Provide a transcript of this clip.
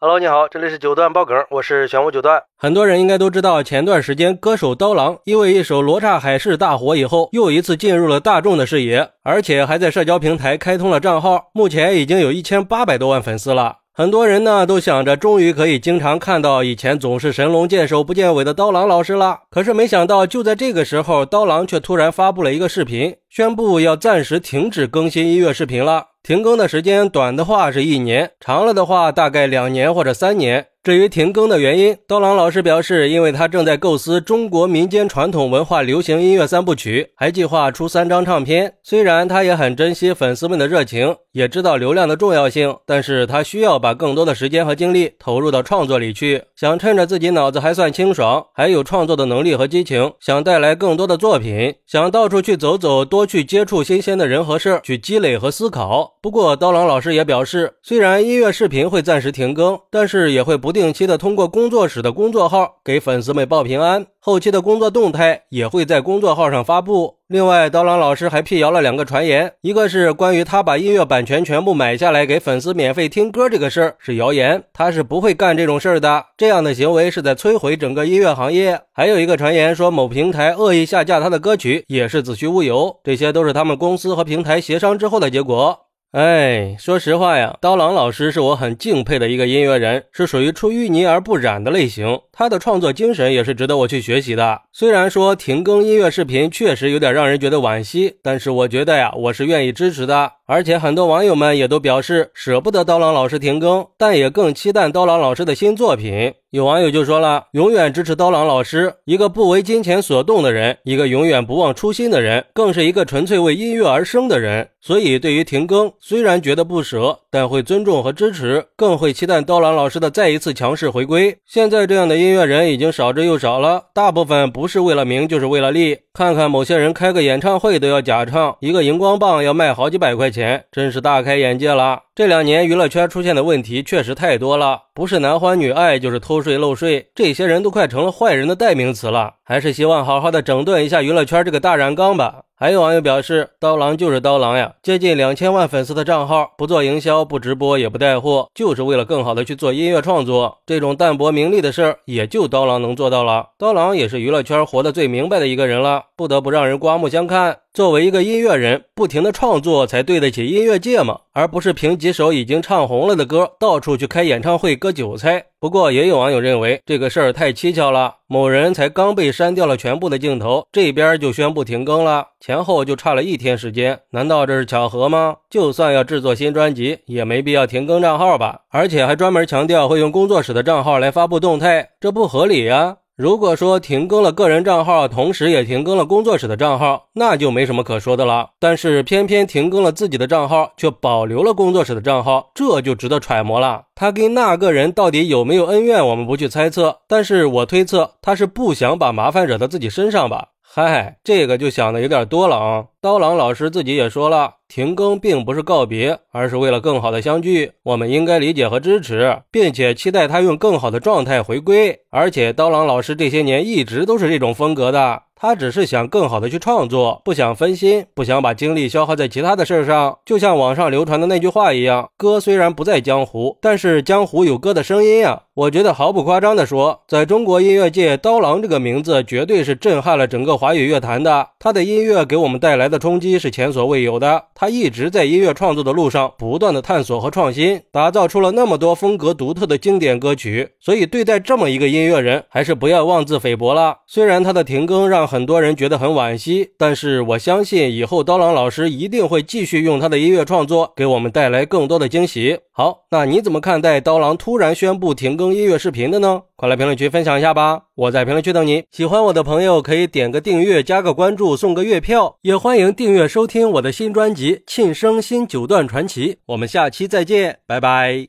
Hello，你好，这里是九段爆梗，我是玄武九段。很多人应该都知道，前段时间歌手刀郎因为一首《罗刹海市》大火以后，又一次进入了大众的视野，而且还在社交平台开通了账号，目前已经有一千八百多万粉丝了。很多人呢都想着，终于可以经常看到以前总是神龙见首不见尾的刀郎老师了。可是没想到，就在这个时候，刀郎却突然发布了一个视频，宣布要暂时停止更新音乐视频了。停更的时间短的话是一年，长了的话大概两年或者三年。至于停更的原因，刀郎老师表示，因为他正在构思中国民间传统文化流行音乐三部曲，还计划出三张唱片。虽然他也很珍惜粉丝们的热情，也知道流量的重要性，但是他需要把更多的时间和精力投入到创作里去。想趁着自己脑子还算清爽，还有创作的能力和激情，想带来更多的作品，想到处去走走，多去接触新鲜的人和事，去积累和思考。不过，刀郎老师也表示，虽然音乐视频会暂时停更，但是也会不定期的通过工作室的工作号给粉丝们报平安。后期的工作动态也会在工作号上发布。另外，刀郎老师还辟谣了两个传言，一个是关于他把音乐版权全部买下来给粉丝免费听歌这个事儿是谣言，他是不会干这种事儿的，这样的行为是在摧毁整个音乐行业。还有一个传言说某平台恶意下架他的歌曲，也是子虚乌有，这些都是他们公司和平台协商之后的结果。哎，说实话呀，刀郎老师是我很敬佩的一个音乐人，是属于出淤泥而不染的类型。他的创作精神也是值得我去学习的。虽然说停更音乐视频确实有点让人觉得惋惜，但是我觉得呀，我是愿意支持的。而且很多网友们也都表示舍不得刀郎老师停更，但也更期待刀郎老师的新作品。有网友就说了，永远支持刀郎老师，一个不为金钱所动的人，一个永远不忘初心的人，更是一个纯粹为音乐而生的人。所以对于停更，虽然觉得不舍，但会尊重和支持，更会期待刀郎老师的再一次强势回归。现在这样的音音乐人已经少之又少了，大部分不是为了名，就是为了利。看看某些人开个演唱会都要假唱，一个荧光棒要卖好几百块钱，真是大开眼界了。这两年娱乐圈出现的问题确实太多了，不是男欢女爱，就是偷税漏税，这些人都快成了坏人的代名词了。还是希望好好的整顿一下娱乐圈这个大染缸吧。还有网友表示，刀郎就是刀郎呀，接近两千万粉丝的账号，不做营销，不直播，也不带货，就是为了更好的去做音乐创作。这种淡泊名利的事儿，也就刀郎能做到了。刀郎也是娱乐圈活得最明白的一个人了，不得不让人刮目相看。作为一个音乐人，不停的创作才对得起音乐界嘛，而不是凭几首已经唱红了的歌，到处去开演唱会割韭菜。不过，也有网友认为这个事儿太蹊跷了。某人才刚被删掉了全部的镜头，这边就宣布停更了，前后就差了一天时间，难道这是巧合吗？就算要制作新专辑，也没必要停更账号吧？而且还专门强调会用工作室的账号来发布动态，这不合理呀。如果说停更了个人账号，同时也停更了工作室的账号，那就没什么可说的了。但是偏偏停更了自己的账号，却保留了工作室的账号，这就值得揣摩了。他跟那个人到底有没有恩怨，我们不去猜测。但是我推测他是不想把麻烦惹到自己身上吧。嗨，这个就想的有点多了啊！刀郎老师自己也说了，停更并不是告别，而是为了更好的相聚。我们应该理解和支持，并且期待他用更好的状态回归。而且刀郎老师这些年一直都是这种风格的。他只是想更好的去创作，不想分心，不想把精力消耗在其他的事上。就像网上流传的那句话一样：“歌虽然不在江湖，但是江湖有歌的声音呀。”我觉得毫不夸张的说，在中国音乐界，刀郎这个名字绝对是震撼了整个华语乐坛的。他的音乐给我们带来的冲击是前所未有的。他一直在音乐创作的路上不断的探索和创新，打造出了那么多风格独特的经典歌曲。所以对待这么一个音乐人，还是不要妄自菲薄了。虽然他的停更让很多人觉得很惋惜，但是我相信以后刀郎老师一定会继续用他的音乐创作给我们带来更多的惊喜。好，那你怎么看待刀郎突然宣布停更音乐视频的呢？快来评论区分享一下吧！我在评论区等你。喜欢我的朋友可以点个订阅、加个关注、送个月票，也欢迎订阅收听我的新专辑《庆生新九段传奇》。我们下期再见，拜拜。